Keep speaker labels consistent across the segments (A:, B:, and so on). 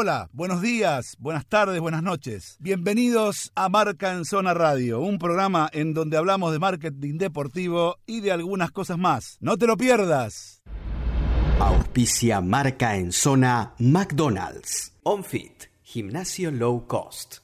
A: Hola, buenos días, buenas tardes, buenas noches. Bienvenidos a Marca en Zona Radio, un programa en donde hablamos de marketing deportivo y de algunas cosas más. No te lo pierdas.
B: Auspicia Marca en Zona McDonald's. OnFit, gimnasio low cost.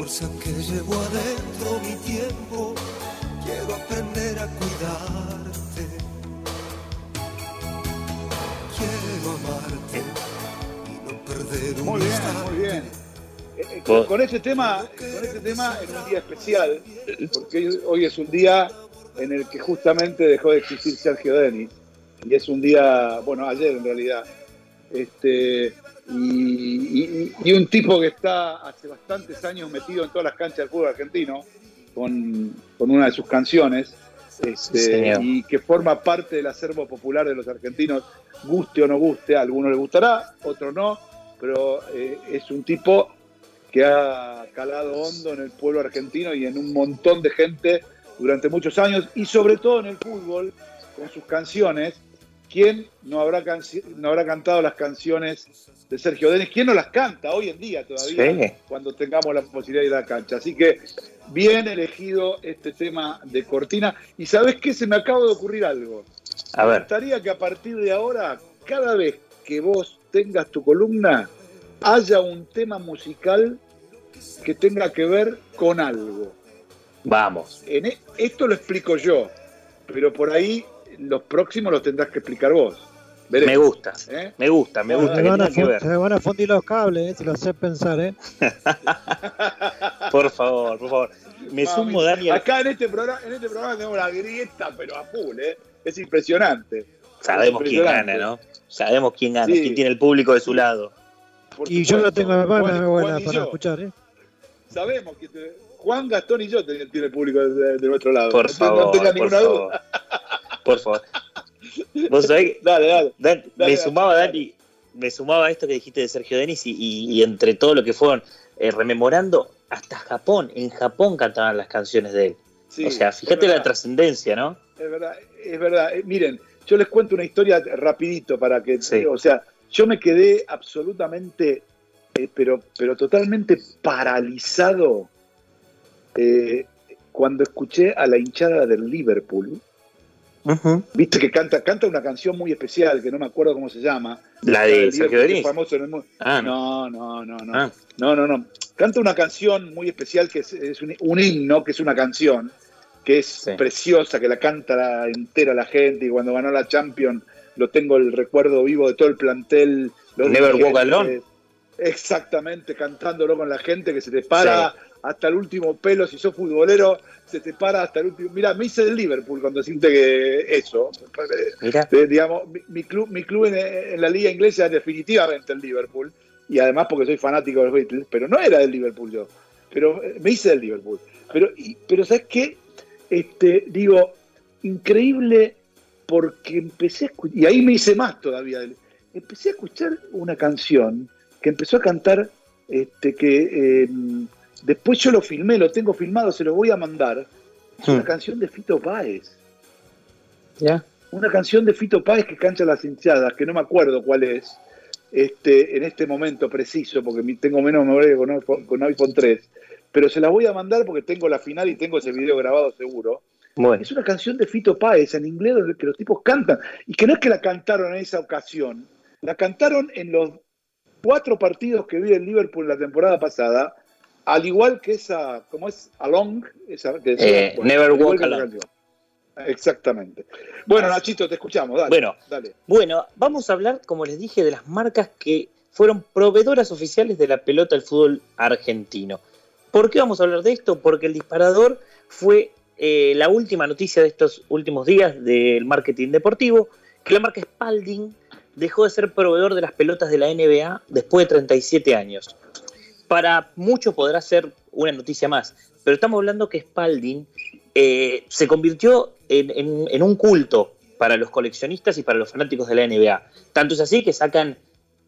C: Fuerza que llevo adentro, mi tiempo. Quiero aprender a cuidarte. Quiero amarte y no perder un
D: Muy bien,
C: instante.
D: muy bien. Eh, eh, Con, con este tema, con este tema en un día especial, porque hoy, hoy es un día en el que justamente dejó de existir Sergio Denis. Y es un día, bueno, ayer en realidad. Este, y, y- y un tipo que está hace bastantes años metido en todas las canchas del fútbol argentino con, con una de sus canciones. este, y que forma parte del acervo popular de los argentinos, guste o no guste, a algunos les gustará, otros no, pero eh, es un tipo que ha calado hondo en el pueblo argentino y en un montón de gente durante muchos años y sobre todo en el fútbol con sus canciones. ¿Quién no habrá, no habrá cantado las canciones de Sergio Denis? ¿Quién no las canta hoy en día todavía
E: Sí.
D: cuando tengamos la posibilidad de ir a la cancha? Así que bien elegido este tema de Cortina. Y ¿sabes qué? Se me acaba de ocurrir algo.
E: A
D: Me
E: ver,
D: gustaría que a partir de ahora, cada vez que vos tengas tu columna, haya un tema musical que tenga que ver con algo.
E: vamos.
D: En e- esto lo explico yo, pero por ahí los próximos los tendrás que explicar vos.
E: Me gusta,
D: ¿eh?
E: me gusta, me gusta.
F: Se
E: que
F: van, a
E: tenga que
F: fun-
E: ver.
F: se van a fundir los cables, eh, si lo haces pensar, ¿eh?
E: Por favor, por favor. Me
D: Mami,
E: sumo, Dani, al-
D: Acá en este programa, en este programa tenemos la grieta, pero a full, ¿eh? Es impresionante.
E: Sabemos quién
D: Impresionante.
E: gana, ¿no? Sabemos quién gana,
D: Sí.
E: quién tiene el público de su lado.
D: Por
F: Y yo no tengo la mano
D: Juan
F: buena para
D: yo.
F: escuchar, ¿eh?
D: Sabemos que te- Juan, Gastón y yo tiene el público de, de nuestro lado.
E: Por
D: no,
E: favor,
D: no tengas
E: por
D: ninguna
E: favor. Por favor. Vos sabés que
D: Dale, dale.
E: Dan-
D: Dale,
E: me
D: dale,
E: sumaba. Dani, me sumaba a esto que dijiste de Sergio Denis y, y- y entre todo lo que fueron eh, rememorando, hasta Japón, en Japón cantaban las canciones de él.
D: Sí,
E: o sea, fíjate la trascendencia, ¿no?
D: Es verdad, es verdad. Eh, miren, yo les cuento una historia rapidito para que,
E: Sí.
D: o sea, yo me quedé absolutamente, eh, pero, pero totalmente paralizado eh, cuando escuché a la hinchada del Liverpool. Viste que canta, canta una canción muy especial que no me acuerdo cómo se llama.
E: La de Sergio Denis.
D: famoso en el mundo.
E: Ah, no.
D: No, no, no, no.
E: Ah.
D: No, no, no. Canta una canción muy especial que es, es un, un himno, que es una canción, que es
E: Sí.
D: preciosa, que la canta la- entera la gente y cuando ganó la Champions lo tengo el recuerdo vivo de todo el plantel. los
E: Never Walk Alone.
D: Exactamente, cantándolo con la gente que se te para hasta el último pelo. Si sos futbolero, se te para hasta el último. Mira, me hice del Liverpool cuando siente que eso.
E: Mira,
D: Eh, digamos, mi, mi club, mi club en, en la liga inglesa es definitivamente el Liverpool, y además porque soy fanático de los Beatles, pero no era del Liverpool yo, pero eh, me hice del Liverpool. Pero, y- pero ¿sabes qué? Este, digo, increíble porque empecé a escuchar, y ahí me hice más todavía, empecé a escuchar una canción que empezó a cantar, este, que eh, después yo lo filmé, lo tengo filmado, se lo voy a mandar, es una
E: Hmm.
D: canción de Fito Páez
E: ya.
D: una canción de Fito Páez que cancha las hinchadas, que no me acuerdo cuál es, este, en este momento preciso, porque tengo menos memoria que con iPhone, con iPhone 3, pero se las voy a mandar porque tengo la final y tengo ese video grabado seguro.
E: Bueno,
D: Es una canción de Fito Páez en inglés donde que los tipos cantan, y que no es que la cantaron en esa ocasión, la cantaron en los cuatro partidos que vi en Liverpool la temporada pasada, al igual que esa, ¿cómo es? Along, esa, que
E: Eh, Never Walk
D: canción. Exactamente. Bueno, Nachito, te escuchamos, dale.
E: Bueno.
D: dale.
E: Bueno, vamos a hablar, como les dije, de las marcas que fueron proveedoras oficiales de la pelota del fútbol argentino. ¿Por qué vamos a hablar de esto? Porque el disparador fue eh, la última noticia de estos últimos días del marketing deportivo, que la marca Spalding dejó de ser proveedor de las pelotas de la NBA después de 37 años. Para muchos podrá ser una noticia más, pero estamos hablando que Spalding eh, se convirtió en, un culto para los coleccionistas y para los fanáticos de la NBA. Tanto es así que sacan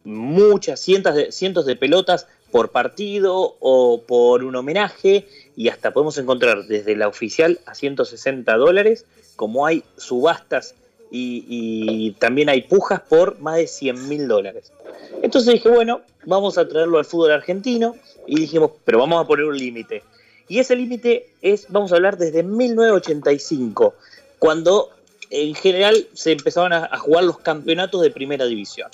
E: muchas, cientos cientos de pelotas por partido o por un homenaje y hasta podemos encontrar desde la oficial a 160 dólares, como hay subastas y, también hay pujas por más de 100 mil dólares. Entonces dije, bueno, vamos a traerlo al fútbol argentino y dijimos, pero vamos a poner un límite. Y ese límite es, vamos a hablar desde 1985, cuando en general se empezaban a, jugar los campeonatos de primera división.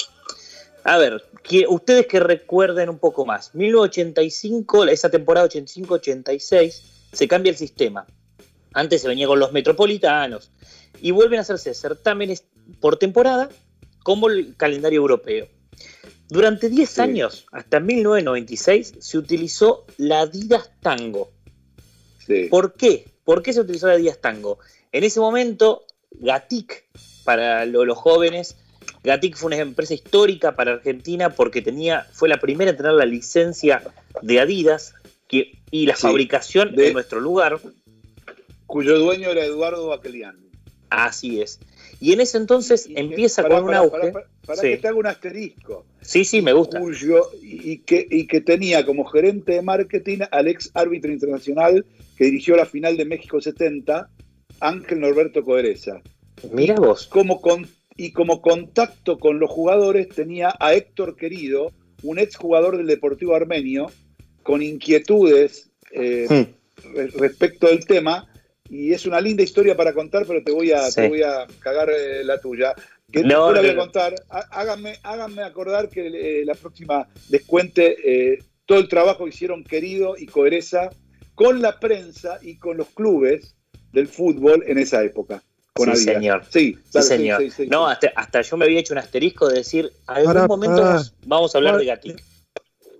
E: A ver, ustedes que recuerden un poco más, 1985, esa temporada 85-86, se cambia el sistema. Antes se venía con los metropolitanos y vuelven a hacerse certámenes por temporada como el calendario europeo. Durante 10 años, hasta 1996, se utilizó la Adidas Tango. ¿Por qué? ¿Por qué se utilizó la Adidas Tango? En ese momento, Gatic, para los jóvenes, Gatic fue una empresa histórica para Argentina porque tenía, fue la primera en tener la licencia de Adidas y la fabricación de, en nuestro lugar.
D: Cuyo dueño era Eduardo Baquelian.
E: Así es. Y en ese entonces empieza con un auge.
D: Para, que te haga un asterisco.
E: Sí, sí, me gusta.
D: y, que, y que tenía como gerente de marketing al ex árbitro internacional que dirigió la final de México 70, Ángel Norberto Codereza.
E: Mira vos.
D: Como con, y como contacto con los jugadores tenía a Héctor Querido, un ex jugador del Deportivo Armenio, con inquietudes eh, hmm. respecto del tema y es una linda historia para contar, pero te voy a, voy a cagar eh, la tuya. Que no, la voy a contar. Háganme, háganme acordar que eh, la próxima les cuente eh, todo el trabajo que hicieron Querido y Coereza con la prensa y con los clubes del fútbol en esa época.
E: Con sí, señor. Sí, señor. no, hasta, yo me había hecho un asterisco de decir, a algún momento vamos a hablar de Gatic.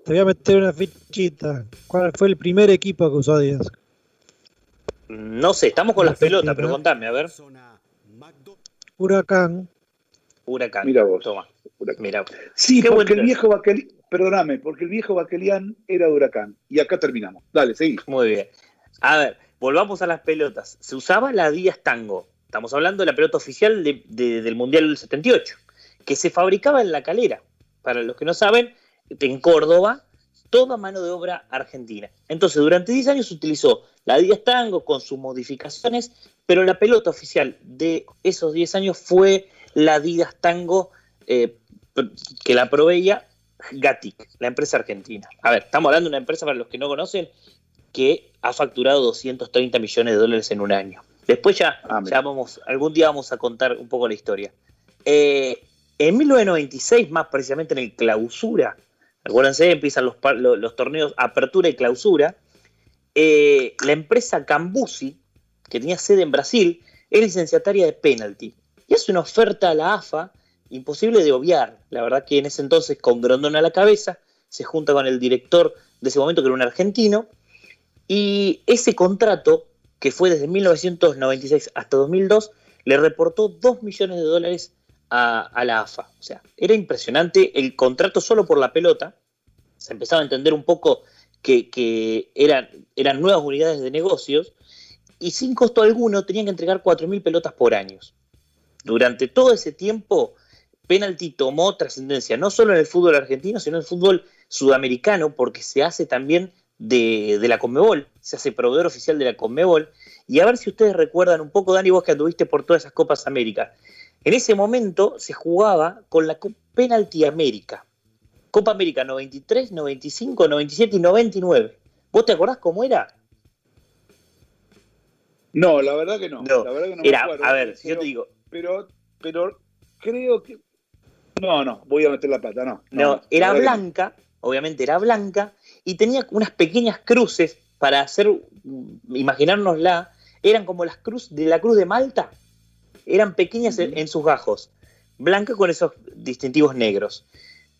F: Te voy a meter una fichita. ¿Cuál fue el primer equipo que usó Díaz?
E: No sé, estamos con las pelotas, pero contame, a ver.
F: Huracán.
E: Huracán.
D: Mira vos.
E: Toma. Mira.
D: Sí, porque el viejo Baquelian, perdóname, porque el viejo Baquelian era de Huracán. Y acá terminamos. Dale, seguí.
E: Muy bien. A ver, volvamos a las pelotas. Se usaba la Díaz Tango. Estamos hablando de la pelota oficial del Mundial del 78, que se fabricaba en la calera. Para los que no saben, en Córdoba toda mano de obra argentina. Entonces, durante 10 años se utilizó la Díaz Tango con sus modificaciones, pero la pelota oficial de esos 10 años fue la Díaz Tango eh, que la proveía Gatic, la empresa argentina. A ver, estamos hablando de una empresa, para los que no conocen, que ha facturado 230 millones de dólares en un año. Después ya, ah, ya vamos, algún día vamos a contar un poco la historia. Eh, en 1996, más precisamente en el clausura, acuérdense, empiezan los, los, torneos apertura y clausura. Eh, la empresa Cambusi, que tenía sede en Brasil, es licenciataria de penalty. Y hace una oferta a la AFA imposible de obviar. La verdad que en ese entonces, con Grondona a la cabeza, se junta con el director de ese momento, que era un argentino, y ese contrato, que fue desde 1996 hasta 2002, le reportó 2 millones de dólares a, la AFA. O sea, era impresionante el contrato solo por la pelota. Se empezaba a entender un poco que, eran, nuevas unidades de negocios y sin costo alguno tenían que entregar 4.000 pelotas por año. Durante todo ese tiempo, Penalty tomó trascendencia no solo en el fútbol argentino, sino en el fútbol sudamericano, porque se hace también de, de, la Conmebol, se hace proveedor oficial de la Conmebol. Y a ver si ustedes recuerdan un poco, Dani, vos que anduviste por todas esas Copas América. En ese momento se jugaba con la Penalty América. Copa América 93, 95, 97 y 99. ¿Vos te acordás cómo era?
D: No, la verdad que no. La verdad que no
E: era, a ver, yo te digo.
D: Pero, pero creo que. No, no, voy a meter la plata, no.
E: No, era blanca, obviamente era blanca, y tenía unas pequeñas cruces para hacer, imaginárnosla, eran como las cruces de la cruz de Malta, eran pequeñas en, sus gajos, blancas con esos distintivos negros.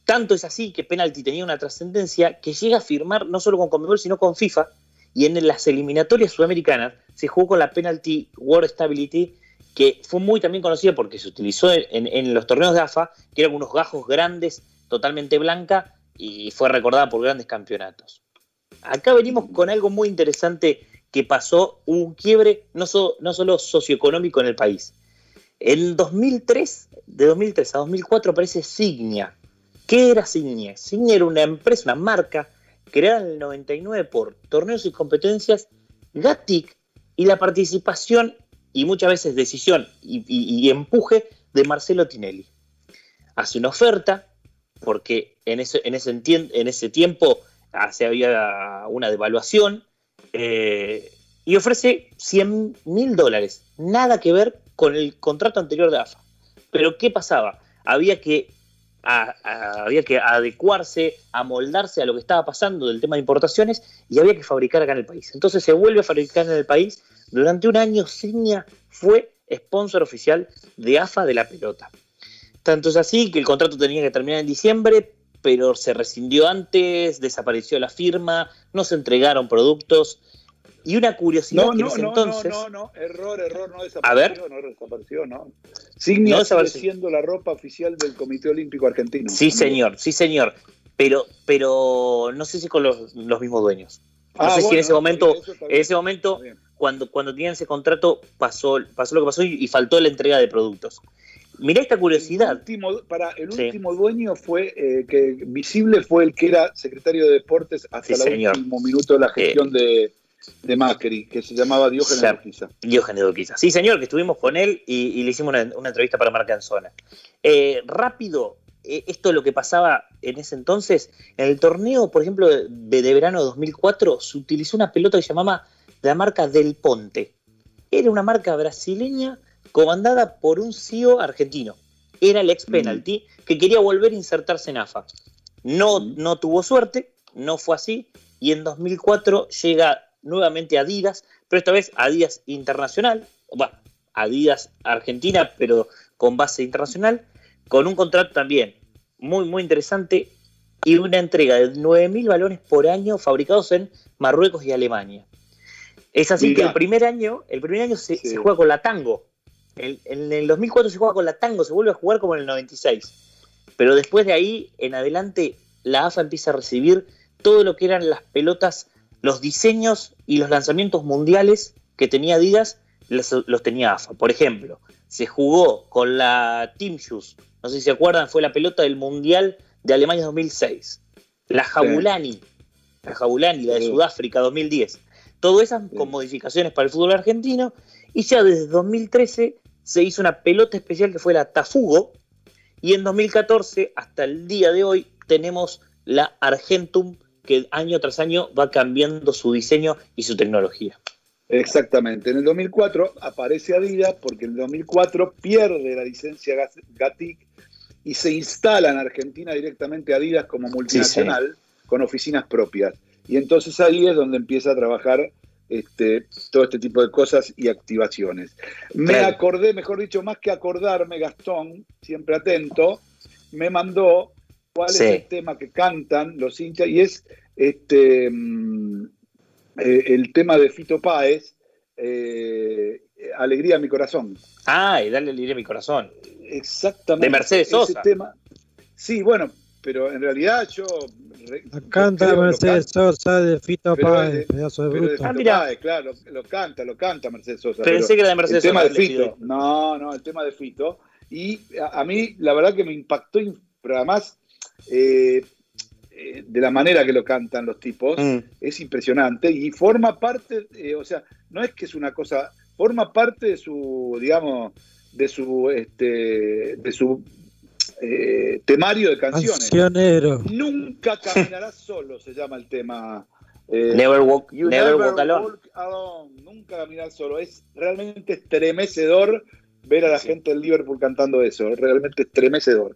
E: Tanto es así que Penalty tenía una trascendencia que llega a firmar no solo con Conmebol, sino con FIFA, y en las eliminatorias sudamericanas se jugó con la Penalty World Stability, que fue muy también conocida porque se utilizó en, los torneos de AFA, que eran unos gajos grandes, totalmente blanca, y fue recordada por grandes campeonatos. Acá venimos con algo muy interesante que pasó, un quiebre no, no solo socioeconómico en el país. En 2003, de 2003 a 2004 aparece Signia. ¿Qué era Signia? Signia era una empresa, una marca creada en el 99 por torneos y competencias, GATIC y la participación y muchas veces decisión y, empuje de Marcelo Tinelli. Hace una oferta, porque en ese, en ese, en ese tiempo se había una devaluación, eh, y ofrece 100 mil dólares. Nada que ver con el contrato anterior de AFA. Pero ¿qué pasaba? Había que, había que adecuarse, amoldarse a lo que estaba pasando del tema de importaciones y había que fabricar acá en el país. Entonces se vuelve a fabricar en el país. Durante un año Signia fue sponsor oficial de AFA de la pelota. Tanto es así que el contrato tenía que terminar en diciembre, pero se rescindió antes, desapareció la firma, no se entregaron productos. Y una curiosidad
D: no,
E: que
D: no,
E: en
D: no,
E: entonces.
D: No, no, no, error, error, no desapareció.
E: A ver.
D: No desapareció, no. Signia
E: no
D: siendo la ropa oficial del Comité Olímpico Argentino.
E: Sí, señor, sí, señor. Pero, pero no sé si con los, los mismos dueños. No
D: Ah,
E: sé si en ese momento, en ese momento, cuando, cuando tenían ese contrato, pasó, pasó lo que pasó y, y faltó la entrega de productos. Mirá esta
D: El
E: curiosidad.
D: último, para, el
E: Sí.
D: último dueño fue eh, que visible fue el que era secretario de deportes hasta
E: Sí,
D: el último minuto de la gestión de, de Macri, que se llamaba Diógenes Urquiza.
E: Diógenes Urquiza. Sí, señor, que estuvimos con él y, y le hicimos una, una entrevista para Marca en Zona. Eh, rápido, eh, esto es lo que pasaba en ese entonces. En el torneo, por ejemplo, de, de verano 2004, se utilizó una pelota que se llamaba la marca Del Ponte. Era una marca brasileña comandada por un CEO argentino. Era el ex penalty que quería volver a insertarse en AFA. No,
D: Mm.
E: no tuvo suerte, no fue así, y en 2004 llega nuevamente Adidas, pero esta vez Adidas Internacional, bueno, Adidas Argentina, pero con base internacional, con un contrato también muy, muy interesante y una entrega de 9.000 balones por año fabricados en Marruecos y Alemania. Es así
D: Mirá.
E: que el primer año, el primer año se,
D: Sí.
E: se juega con la Tango. El- en el 2004 se juega con la Tango, se vuelve a jugar como en el 96. Pero después de ahí en adelante, la AFA empieza a recibir todo lo que eran las pelotas, los diseños y los lanzamientos mundiales que tenía Adidas, los, los tenía AFA. Por ejemplo, se jugó con la Team Shoes, no sé si se acuerdan, fue la pelota del Mundial de Alemania 2006. La Jabulani, la Jabulani, la de
D: Sí.
E: Sudáfrica 2010. Todo esas
D: Sí.
E: con modificaciones para el fútbol argentino. Y ya desde 2013 se hizo una pelota especial que fue la Tafugo. Y en 2014, hasta el día de hoy, tenemos la Argentum, que año tras año va cambiando su diseño y su tecnología.
D: Exactamente. En el 2004 aparece Adidas porque en el 2004 pierde la licencia Gatic y se instala en Argentina directamente Adidas como multinacional con oficinas propias. Y entonces ahí es donde empieza a trabajar este, todo este tipo de cosas y activaciones. Me
E: Claro.
D: acordé, mejor dicho, más que acordarme, Gastón, siempre atento, me mandó cuál
E: Sí.
D: es el tema que cantan los hinchas y es este mm, eh, el tema de Fito Páez, eh, Alegría a mi corazón.
E: Ay, dale alegría a mi corazón.
D: Exactamente.
E: De Mercedes
D: ese
E: Sosa.
D: tema. Sí, bueno, pero en realidad yo.
F: canta Mercedes
D: canta,
F: Sosa de Fito Páez,
D: de-
F: pedazo de
D: de
F: bruto.
E: Ah,
D: Fito
E: mira.
D: Páez, claro, lo, lo canta, lo canta Mercedes Sosa.
E: Pensé
D: pero
E: que era de Mercedes
D: el tema
E: Sosa,
D: de
E: le
D: Fito.
E: pido.
D: No, no, el tema de Fito. Y a, a mí, la verdad que me impactó, pero además, eh, eh, de la manera que lo cantan los tipos,
E: Mm.
D: es impresionante y forma parte, eh, o sea, no es que es una cosa, forma parte de su, digamos, de su, este, de su eh, temario de canciones.
F: Cancionero.
D: Nunca caminarás solo, se llama el tema. eh,
E: Never walk,
D: You
E: never
D: never
E: walk alone.
D: walk alone. Nunca caminar solo. Es realmente estremecedor ver a la
E: Sí.
D: gente del Liverpool cantando eso. Es realmente estremecedor.